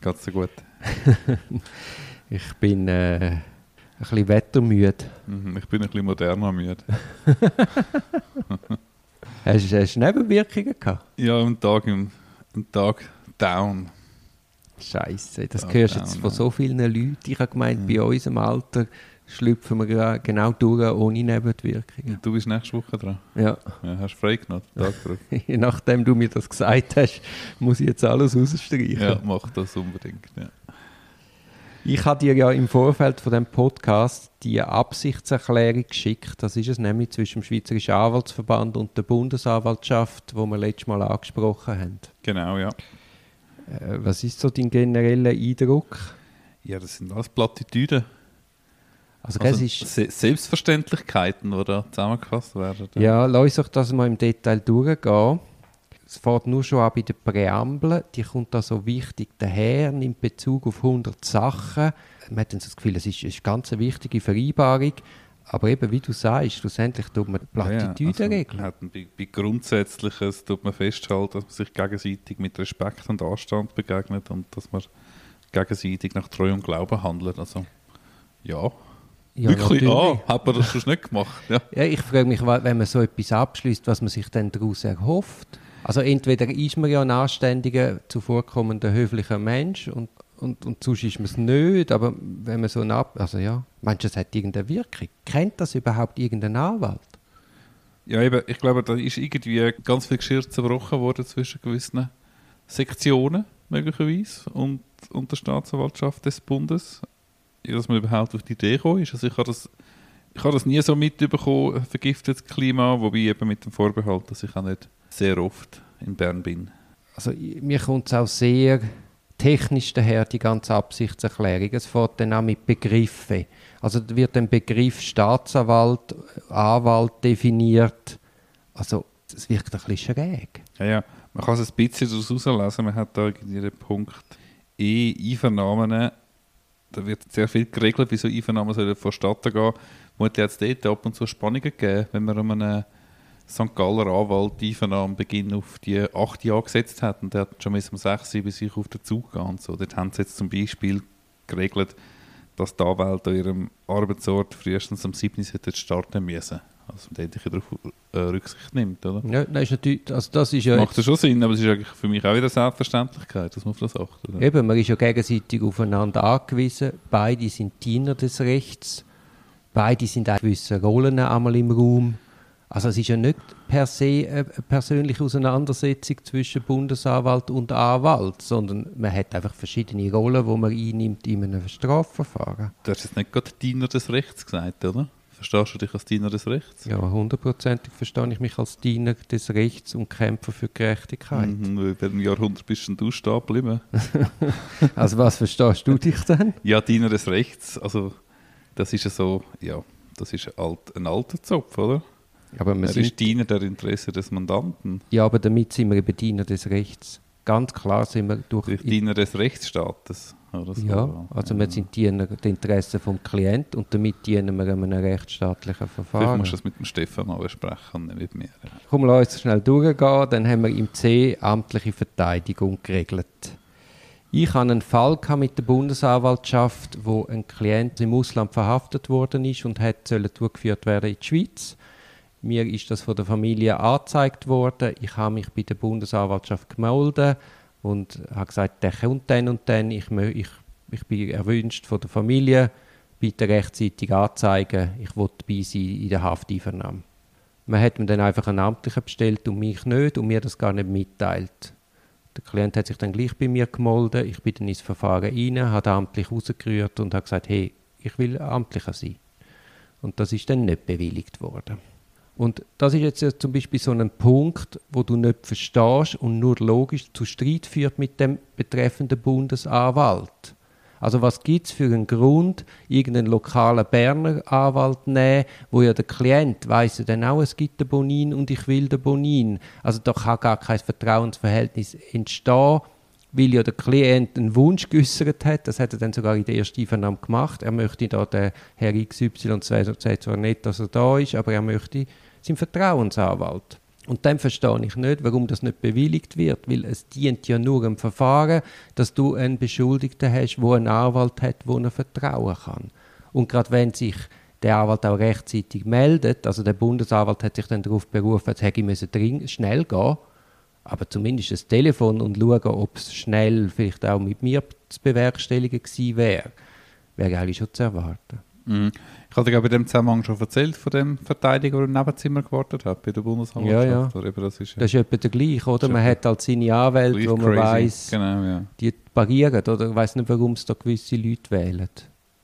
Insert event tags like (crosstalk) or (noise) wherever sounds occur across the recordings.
Geht's dir gut? (laughs) ich bin äh, ein bisschen wettermüde. Mhm, ich bin ein bisschen moderner müde. (laughs) hast, hast du Nebenwirkungen gehabt? Ja, einen Tag, im, einen Tag down. Scheiße, das Tag hörst du jetzt von so vielen Leuten. Ich habe gemeint, mhm. bei uns im Alter schlüpfen wir genau durch ohne Nebenwirkungen. Du bist nächste Woche dran? Ja. ja hast frei genommen, Tag drauf. (laughs) Nachdem du mir das gesagt hast, muss ich jetzt alles rausstreichen. Ja, mach das unbedingt, ja. Ich habe dir ja im Vorfeld von dem Podcast die Absichtserklärung geschickt. Das ist es nämlich zwischen dem Schweizerischen Anwaltsverband und der Bundesanwaltschaft, wo wir letztes Mal angesprochen haben. Genau, ja. Äh, was ist so dein genereller Eindruck? Ja, das sind alles Plattitüden. Also, also ist Selbstverständlichkeiten, die da zusammengefasst werden. Ja, lass uns das mal im Detail durchgehen. Es fährt nur schon an bei der Präambel, die kommt da so wichtig daher, nimmt Bezug auf 100 Sachen. Man hat dann so das Gefühl, es ist, ist ganz eine wichtige Vereinbarung. Aber eben, wie du sagst, schlussendlich tut man Plattitüden ja, also bei, bei Grundsätzliches tut man festhalten, dass man sich gegenseitig mit Respekt und Anstand begegnet und dass man gegenseitig nach Treu und Glauben handelt. Also, ja, ja, Wirklich? Ah, hat man das schon nicht gemacht? Ja. ja, ich frage mich, wenn man so etwas abschließt, was man sich dann daraus erhofft. Also entweder ist man ja ein anständiger, zuvorkommender, höflicher Mensch und, und, und sonst ist man es nicht, aber wenn man so ein Ab... Also ja, meinst du, das hat irgendeine Wirkung? Kennt das überhaupt irgendein Anwalt? Ja, eben, ich glaube, da ist irgendwie ganz viel Geschirr zerbrochen worden zwischen gewissen Sektionen, möglicherweise, und, und der Staatsanwaltschaft des Bundes dass man überhaupt auf die Idee gekommen ist. Also ich habe das, ich habe das nie so mitbekommen, vergiftetes Klima, wobei eben mit dem Vorbehalt, dass ich auch nicht sehr oft in Bern bin. Also mir kommt es auch sehr technisch daher, die ganze Absichtserklärung. Es fährt dann auch mit Begriffen. Also wird ein Begriff Staatsanwalt, Anwalt definiert. Also das wirkt ein bisschen schräg. Ja, ja. Man kann es ein bisschen daraus herauslesen. Man hat da irgendwie den Punkt E, Einvernahmen da wird sehr viel geregelt, wie so Einvernahmen sollen vonstatten gehen. Muss jetzt dort ab und zu Spannungen geben, wenn man um einen St. Galler Anwalt Einvernahmen Beginn auf die acht Jahre gesetzt hat und der hat schon bis um sechs, sieben sich auf den Zug gehen so. Dort haben sie jetzt zum Beispiel geregelt, dass die Anwälte an ihrem Arbeitsort frühestens am 7. starten müssen. Also man darauf äh, Rücksicht nimmt, oder? Ja, das ist natürlich, also das ist ja Macht ja schon Sinn, aber es ist eigentlich für mich auch wieder Selbstverständlichkeit, dass man auf das achtet. Oder? Eben, man ist ja gegenseitig aufeinander angewiesen, beide sind Diener des Rechts, beide sind auch gewisse Rollen einmal im Raum. Also es ist ja nicht per se eine persönliche Auseinandersetzung zwischen Bundesanwalt und Anwalt, sondern man hat einfach verschiedene Rollen, die man einnimmt in einem Strafverfahren. Du hast jetzt nicht gerade Diener des Rechts gesagt, oder? Verstehst du dich als Diener des Rechts? Ja, hundertprozentig verstehe ich mich als Diener des Rechts und Kämpfer für Gerechtigkeit. Mhm, in welchem Jahrhundert bist du stehen geblieben? (laughs) also was verstehst du dich denn? Ja, Diener des Rechts, also das ist ja so, ja, das ist ein, alt, ein alter Zopf, oder? Aber er ist Diener der Interesse des Mandanten. Ja, aber damit sind wir eben Diener des Rechts. Ganz klar sind wir durch... durch Diener des Rechtsstaates. Oder so. Ja, also wir sind Diener der Interessen vom Klienten und damit dienen wir einem rechtsstaatlichen Verfahren. Vielleicht musst du das mit dem Stefan mal besprechen, nicht mit mir. Komm, lass uns schnell durchgehen. Dann haben wir im C amtliche Verteidigung geregelt. Ich hatte einen Fall mit der Bundesanwaltschaft, wo ein Klient im Ausland verhaftet worden ist und hat durchgeführt werden in die Schweiz. Mir ist das von der Familie angezeigt worden. Ich habe mich bei der Bundesanwaltschaft gemeldet und habe gesagt, der kommt dann und dann, ich, ich, ich bin erwünscht von der Familie, bitte rechtzeitig anzeigen, ich will dabei sein in der Hafteinvernahme. Man hat mir dann einfach einen Amtlichen bestellt und mich nicht und mir das gar nicht mitteilt. Der Klient hat sich dann gleich bei mir gemeldet, ich bin dann ins Verfahren rein, habe amtlich rausgerührt und habe gesagt, hey, ich will Amtlicher sein. Und das ist dann nicht bewilligt worden. Und das ist jetzt zum Beispiel so ein Punkt, wo du nicht verstehst und nur logisch zu Streit führt mit dem betreffenden Bundesanwalt. Also was gibt es für einen Grund, irgendeinen lokalen Berner Anwalt nehmen, wo ja der Klient weiß ja dann auch, es gibt den Bonin und ich will den Bonin. Also da kann gar kein Vertrauensverhältnis entstehen, weil ja der Klient einen Wunsch geäußert hat, das hat er dann sogar in der ersten Einvernahme gemacht, er möchte da den Herr XY, sagt zwar nicht, dass er da ist, aber er möchte sein Vertrauensanwalt. Und dann verstehe ich nicht, warum das nicht bewilligt wird, weil es dient ja nur im Verfahren, dass du einen Beschuldigten hast, der einen Anwalt hat, wo er vertrauen kann. Und gerade wenn sich der Anwalt auch rechtzeitig meldet, also der Bundesanwalt hat sich dann darauf berufen, es hätte dringend schnell gehen, aber zumindest das Telefon und schauen, ob es schnell vielleicht auch mit mir zu bewerkstelligen gewesen wäre, wäre eigentlich schon zu erwarten. Mhm. Ich hatte dir bei dem Zusammenhang schon erzählt von dem Verteidiger, der im Nebenzimmer gewartet hat bei der Bundesanwaltschaft. Ja, ja. Das ist, ja das ist etwa der gleiche, oder? Man hat halt seine Anwälte, wo man weiß, genau, ja. die parieren, oder? Ich weiß nicht, warum es da gewisse Leute wählen.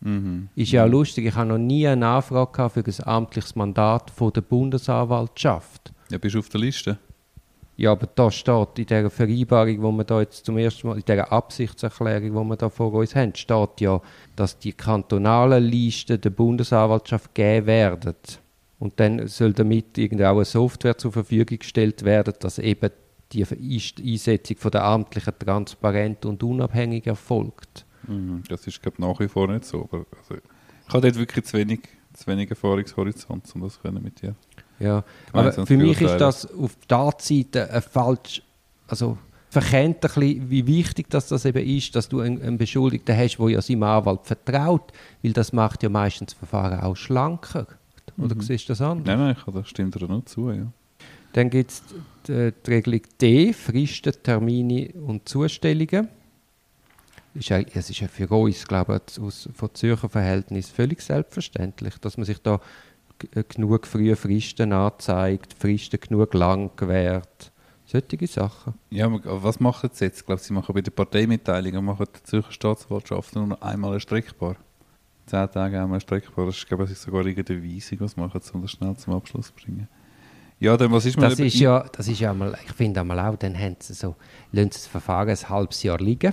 Mhm. Ist ja auch lustig, ich habe noch nie eine Anfrage für ein amtliches Mandat von der Bundesanwaltschaft. Ja, bist du auf der Liste? Ja, aber da steht in dieser Vereinbarung, wo wir da jetzt zum ersten Mal, in dieser Absichtserklärung, die wir da vor uns haben, steht ja, dass die kantonalen Listen der Bundesanwaltschaft gegeben werden. Und dann soll damit auch eine Software zur Verfügung gestellt werden, dass eben die Einsetzung von der amtlichen transparent und unabhängig erfolgt. Mhm, das ist glaube nach wie vor nicht so. Aber also, ich habe dort wirklich zu wenig, zu wenig Erfahrungshorizont, um das können mit dir ja, aber für mich ist das auf der Seite ein falsch, also verkennt ein bisschen, wie wichtig das, das eben ist, dass du einen, einen Beschuldigten hast, der ja seinem Anwalt vertraut, weil das macht ja meistens das Verfahren auch schlanker. Oder mhm. siehst du das anders? Nein, nein, das stimmt dir noch zu, ja. Dann gibt es die, die, Regelung D, Fristen, Termine und Zustellungen. Ist ja, es ist ja für uns, glaube ich, aus, von Zürcher Verhältnis völlig selbstverständlich, dass man sich da genug frühe Fristen anzeigt, Fristen genug lang gewährt. Solche Sachen. Ja, aber was machen sie jetzt? Ich glaube, sie machen bei der Parteimitteilung machen die Zürcher Staatsanwaltschaft nur noch einmal erstreckbar. Zehn Tage einmal erstreckbar. Das ist, glaube ich, sogar irgendeine Weisung, was machen, um das schnell zum Abschluss zu bringen. Ja, dann was ist das ist ja, das ist ja mal, ich finde einmal auch, dann haben sie so, lassen sie das Verfahren ein halbes Jahr liegen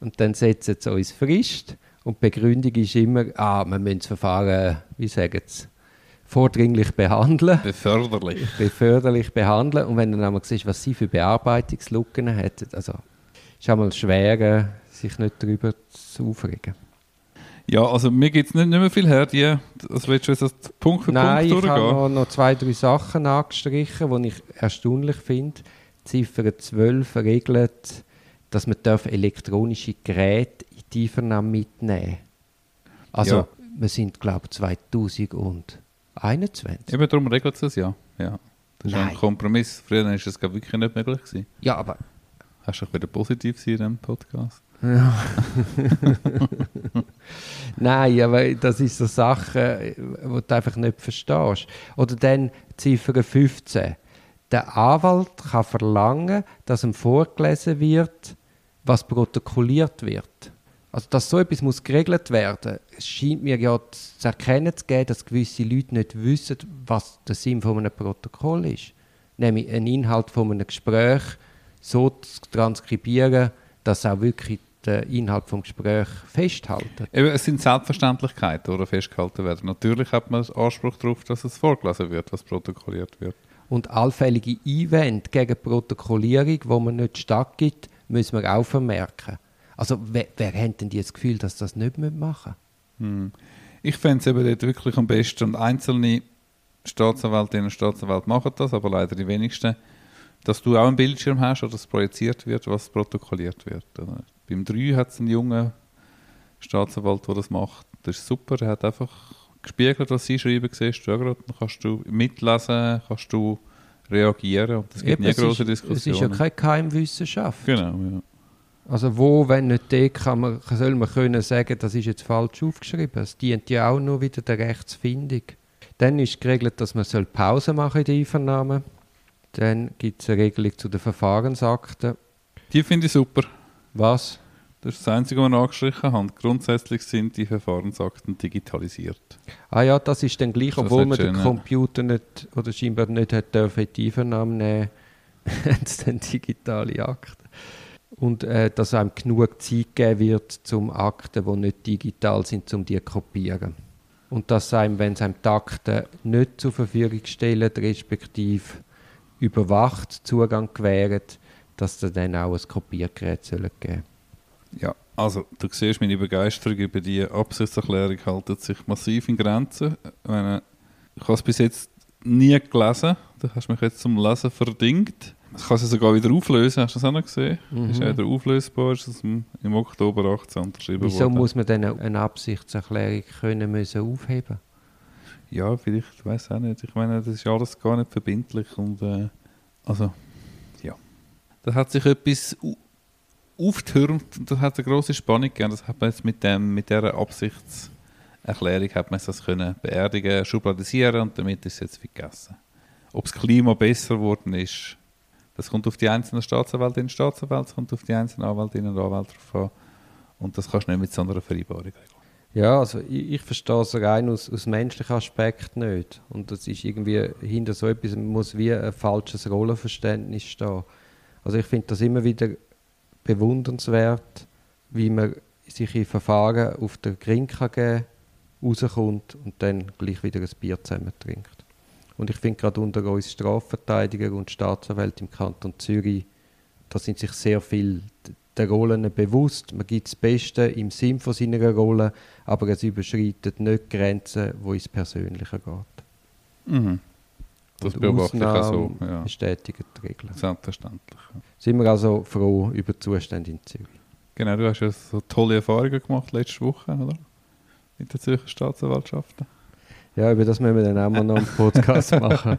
und dann setzen sie uns Frist und die Begründung ist immer, ah, wir müssen das Verfahren, wie sagen sie, vordringlich behandeln. Beförderlich. Beförderlich behandeln. Und wenn du dann einmal siehst, was sie für Bearbeitungslücken hätten, also ist einmal schwer, sich nicht darüber zu aufregen. Ja, also mir gibt es nicht, nicht mehr viel her. Die, also willst du jetzt Punkt für Nein, Punkt durchgehen? Nein, ich habe noch, noch zwei, drei Sachen angestrichen, die ich erstaunlich finde. Ziffer 12 regelt, dass man elektronische Geräte in die Einvernahme mitnehmen Also, ja. wir sind, glaube ich, 2000 und 21? Eben darum regelt es das ja. ja. Das ist Nein. ein Kompromiss. Früher war es wirklich nicht möglich. Gewesen. Ja, aber... Hast du auch wieder positiv sein in diesem Podcast? Ja. (laughs) Nein, aber das ist so Sache, die du einfach nicht verstehst. Oder dann Ziffer 15. Der Anwalt kann verlangen, dass ihm vorgelesen wird, was protokolliert wird. Also, dass so etwas muss geregelt werden es scheint mir ja zu erkennen zu geben, dass gewisse Leute nicht wissen, was der Sinn von einem Protokoll ist. Nämlich einen Inhalt von einem Gespräch so zu transkribieren, dass auch wirklich der Inhalt des Gesprächs festhalten. Eben, es sind Selbstverständlichkeiten, die festgehalten werden. Natürlich hat man Anspruch darauf, dass es vorgelesen wird, was protokolliert wird. Und allfällige Einwände gegen Protokollierung, wo man nicht stattgibt, müssen wir auch vermerken. Also wer, wer hat denn das Gefühl, dass das nicht machen hm. Ich fände es eben dort wirklich am besten, und einzelne Staatsanwältinnen und Staatsanwälte machen das, aber leider die wenigsten, dass du auch einen Bildschirm hast oder es projiziert wird, was protokolliert wird. Oder? Beim 3 hat es einen jungen Staatsanwalt, der das macht. Das ist super, er hat einfach gespiegelt, was sie schreiben, siehst du ja gerade, dann kannst du mitlesen, kannst du reagieren und es gibt Eben, nie große Diskussionen. Es ist ja keine Keimwissenschaft. Genau, ja. Also wo, wenn nicht der, kann man, soll man können sagen, das ist jetzt falsch aufgeschrieben. Es dient ja auch nur wieder der Rechtsfindung. Dann ist geregelt, dass man soll Pause machen in der Einvernahme. Dann gibt es eine Regelung zu den Verfahrensakten. Die finde ich super. Was? Das ist das Einzige, was wir angestrichen haben. Grundsätzlich sind die Verfahrensakten digitalisiert. Ah ja, das ist dann gleich, obwohl man den Computer nicht, oder scheinbar nicht hat dürfen die Einvernahme nehmen, (laughs) haben es dann digitale Akten und äh, dass einem genug Zeit geben wird, zum Akten, die nicht digital sind, um die zu kopieren. Und dass einem, wenn es einem die Akten nicht zur Verfügung stellen, respektive überwacht Zugang gewähren, dass es dann auch ein Kopiergerät geben soll. Ja, also du siehst, meine Begeisterung über die Absichtserklärung haltet sich massiv in Grenzen. Ich, meine, ich habe es bis jetzt nie gelesen. Du hast mich jetzt zum Lesen verdingt. Ich kann sie sogar wieder auflösen. Hast du das auch noch gesehen? Mhm. Ist ja wieder auflösbar. Ist das im, Oktober 18 unterschrieben Wieso worden. muss man dann eine Absichtserklärung können müssen aufheben? Ja, vielleicht, ich weiß auch nicht. Ich meine, das ist alles gar nicht verbindlich und äh, also, ja. Da hat sich etwas au- aufgetürmt und das hat eine große Spannung gegeben. Das hat man jetzt mit, dem, mit dieser Absichtserklärung hat man das können beerdigen, schubladisieren und damit ist es jetzt vergessen. Ob das Klima besser geworden ist, das kommt auf die einzelnen Staatsanwältinnen und Staatsanwälte, das kommt auf die einzelnen Anwältinnen und Anwälte drauf an. Und das kannst du nicht mit so einer Vereinbarung. Ja, also ich, ich verstehe es rein aus, aus menschlichen Aspekt nicht. Und das ist irgendwie, hinter so etwas muss wie ein falsches Rollenverständnis stehen. Also ich finde das immer wieder bewundernswert, wie man sich in Verfahren auf der Grin kann geben rauskommt und dann gleich wieder ein Bier zusammen trinkt. Und ich finde gerade unter uns Strafverteidiger und Staatsanwälte im Kanton Zürich, da sind sich sehr viel der Rollen bewusst. Man gibt das Beste im Sinn von seiner Rolle, aber es überschreitet nicht Grenzen, wo ins Persönliche geht. Mhm. Das Und beobachte ich auch so. Ausnahmen Ja. bestätigen die Regeln. Selbstverständlich. Sind wir also froh über die Zustände in Zürich. Genau, du hast ja so tolle Erfahrungen gemacht letzte Woche, oder? Mit den Zürcher Staatsanwaltschaften. Ja, über das müssen wir dann auch mal noch einen Podcast (laughs) machen.